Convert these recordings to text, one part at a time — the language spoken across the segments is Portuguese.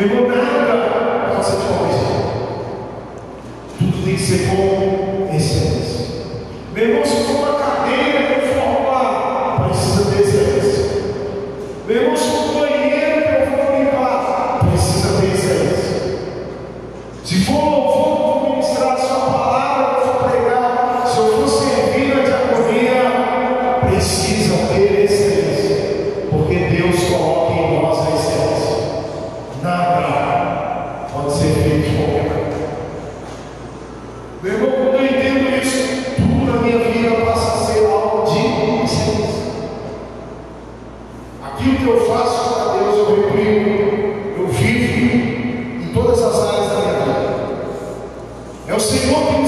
Levanta a nossa. Tudo tem que ser com excelência. É Meu eu faço para Deus eu reprimo, eu vivo em todas as áreas da minha vida. É o Senhor que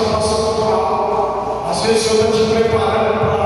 está passando por algo. Às vezes o Senhor está te preparando para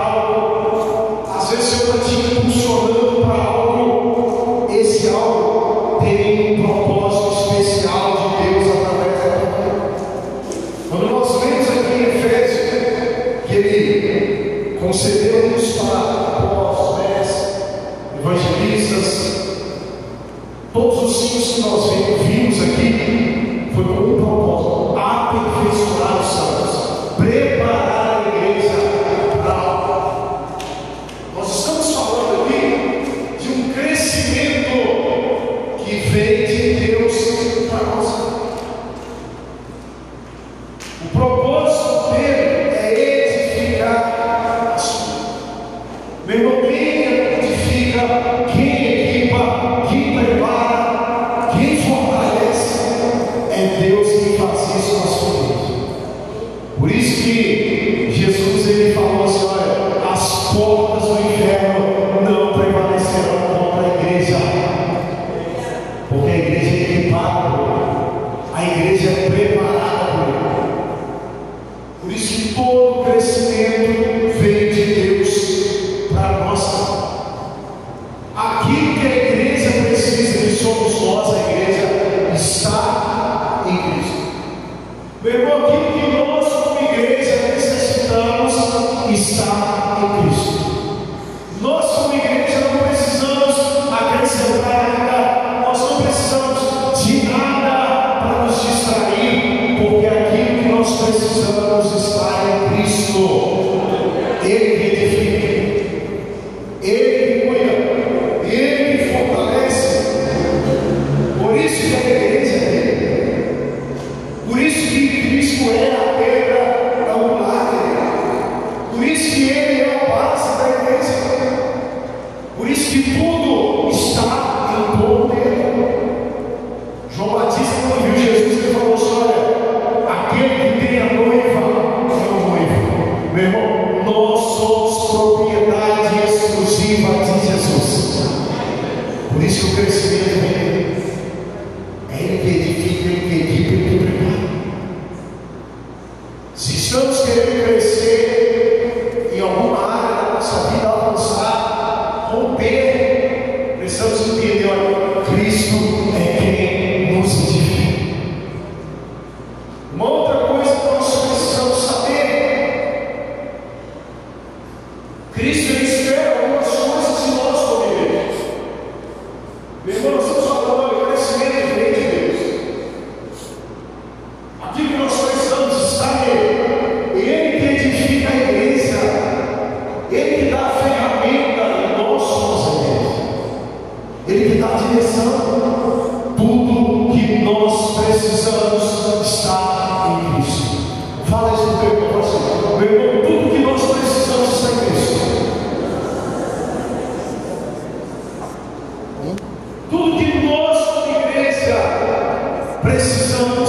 is so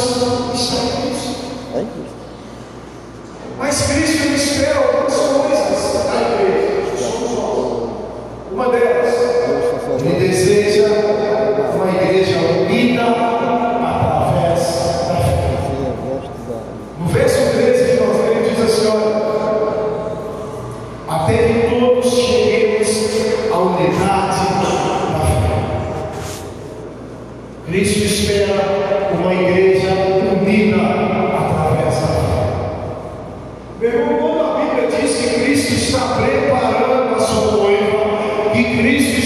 meu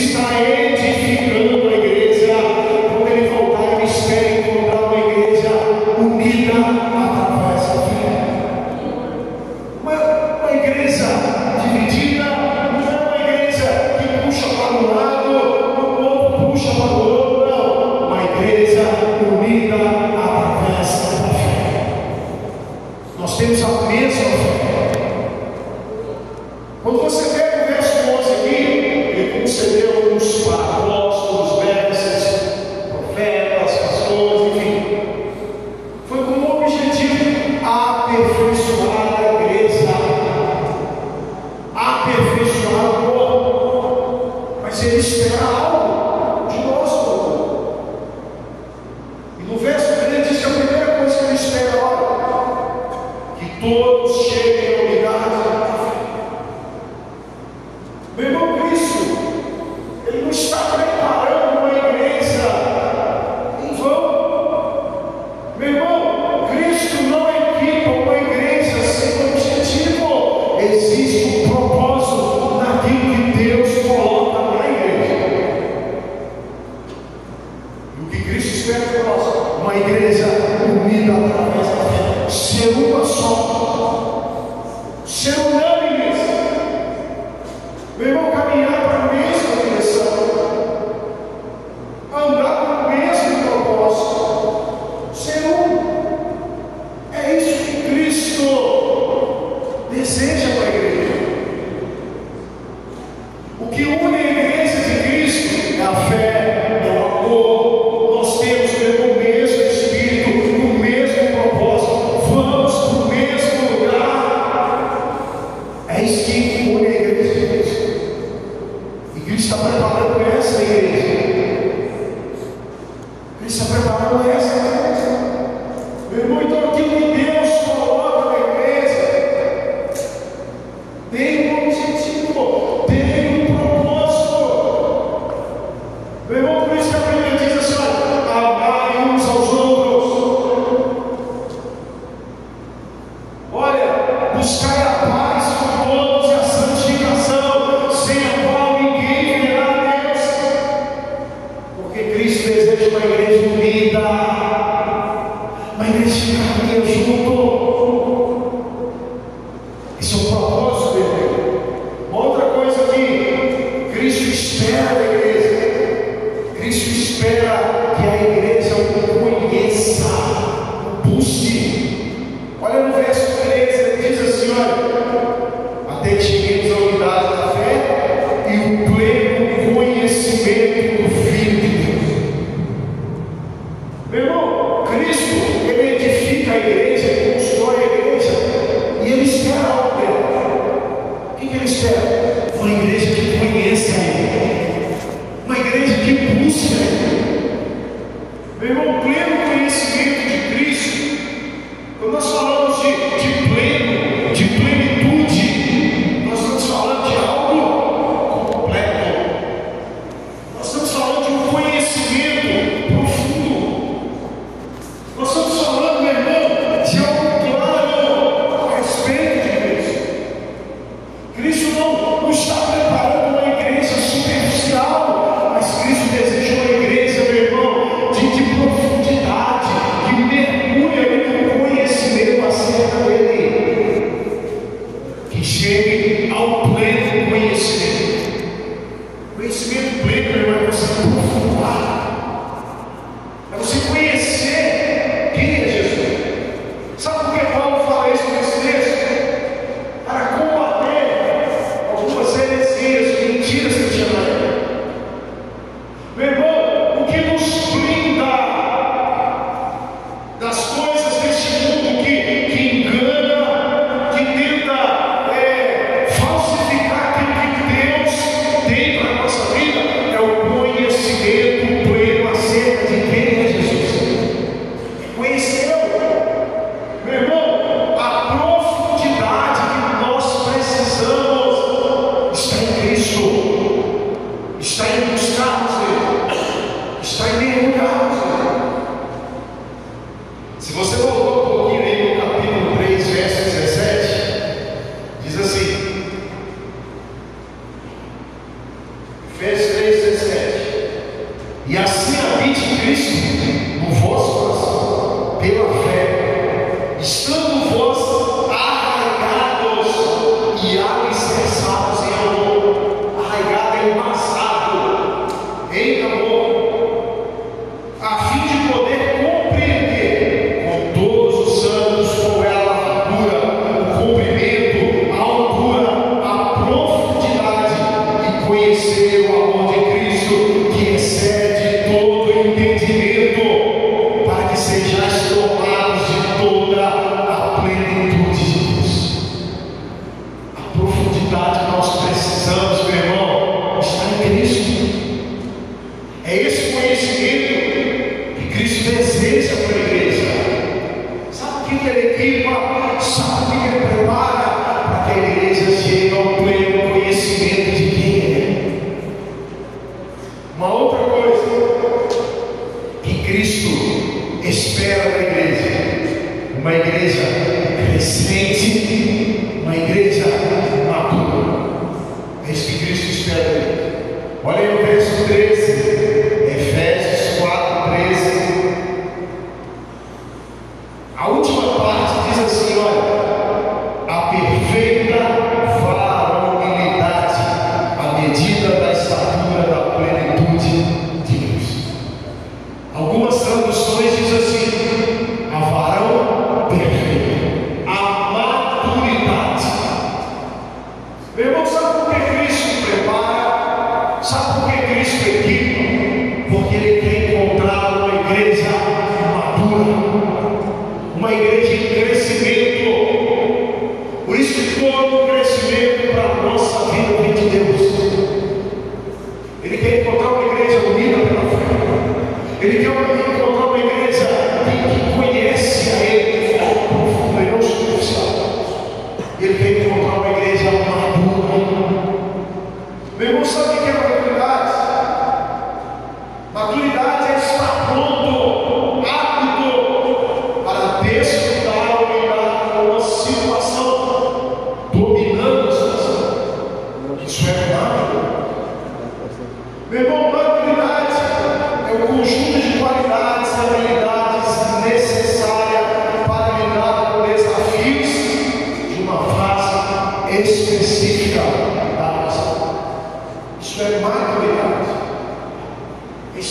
Porque que Cristo está trabalhando para que a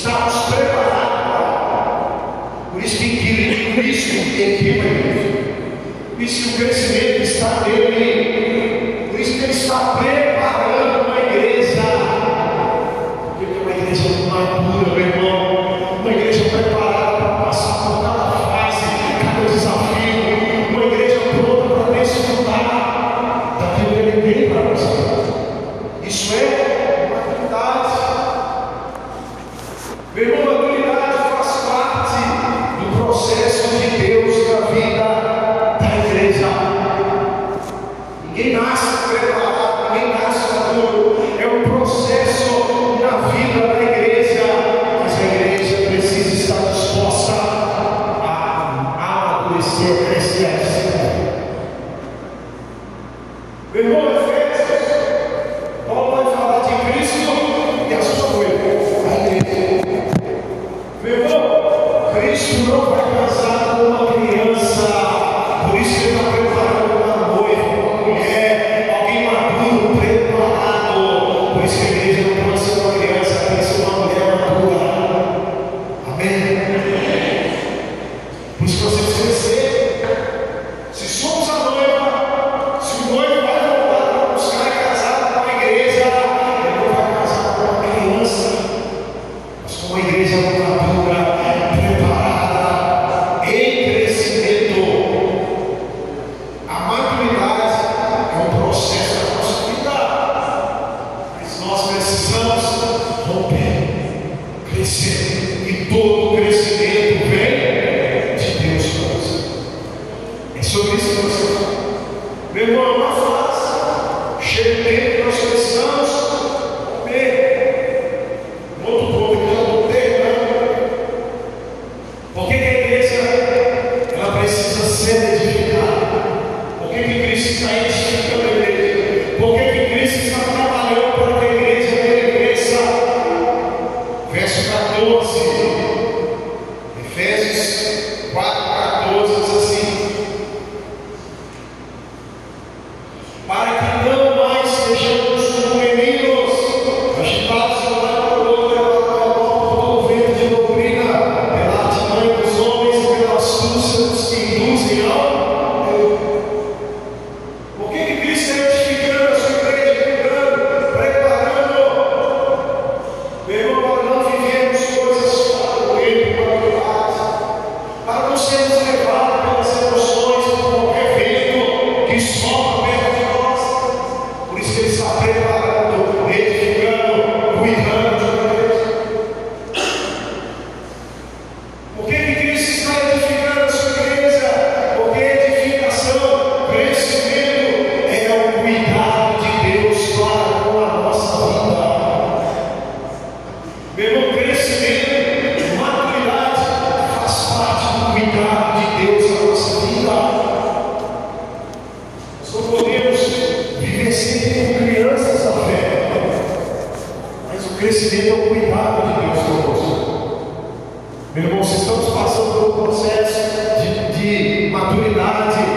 starts igreja dele Okay? Crescimento é o cuidado de Deus conosco. Meu irmão, se estamos passando por um processo de, de maturidade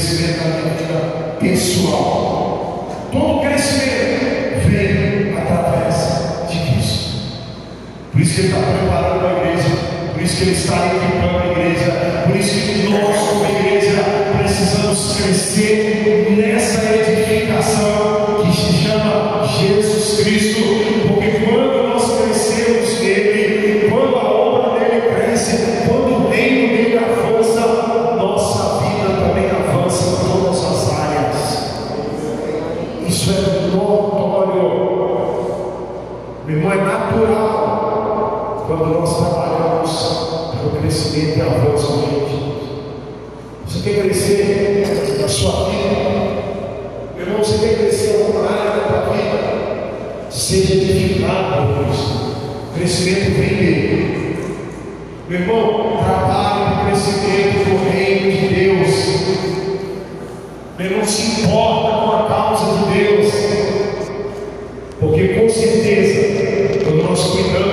crescimento da vida pessoal. Todo crescimento vem através de Cristo. Por isso que Ele está preparando a igreja, por isso que Ele está equipando a igreja, por isso que nós, como igreja, precisamos crescer nessa igreja Você quer crescer na sua vida? Meu irmão, você quer crescer em alguma área da sua vida? Seja edificado por isso. Crescimento vem dele. Meu irmão, trabalhe para o crescimento do reino de Deus. Meu irmão, se importa com a causa de Deus. Porque com certeza, quando nós cuidamos,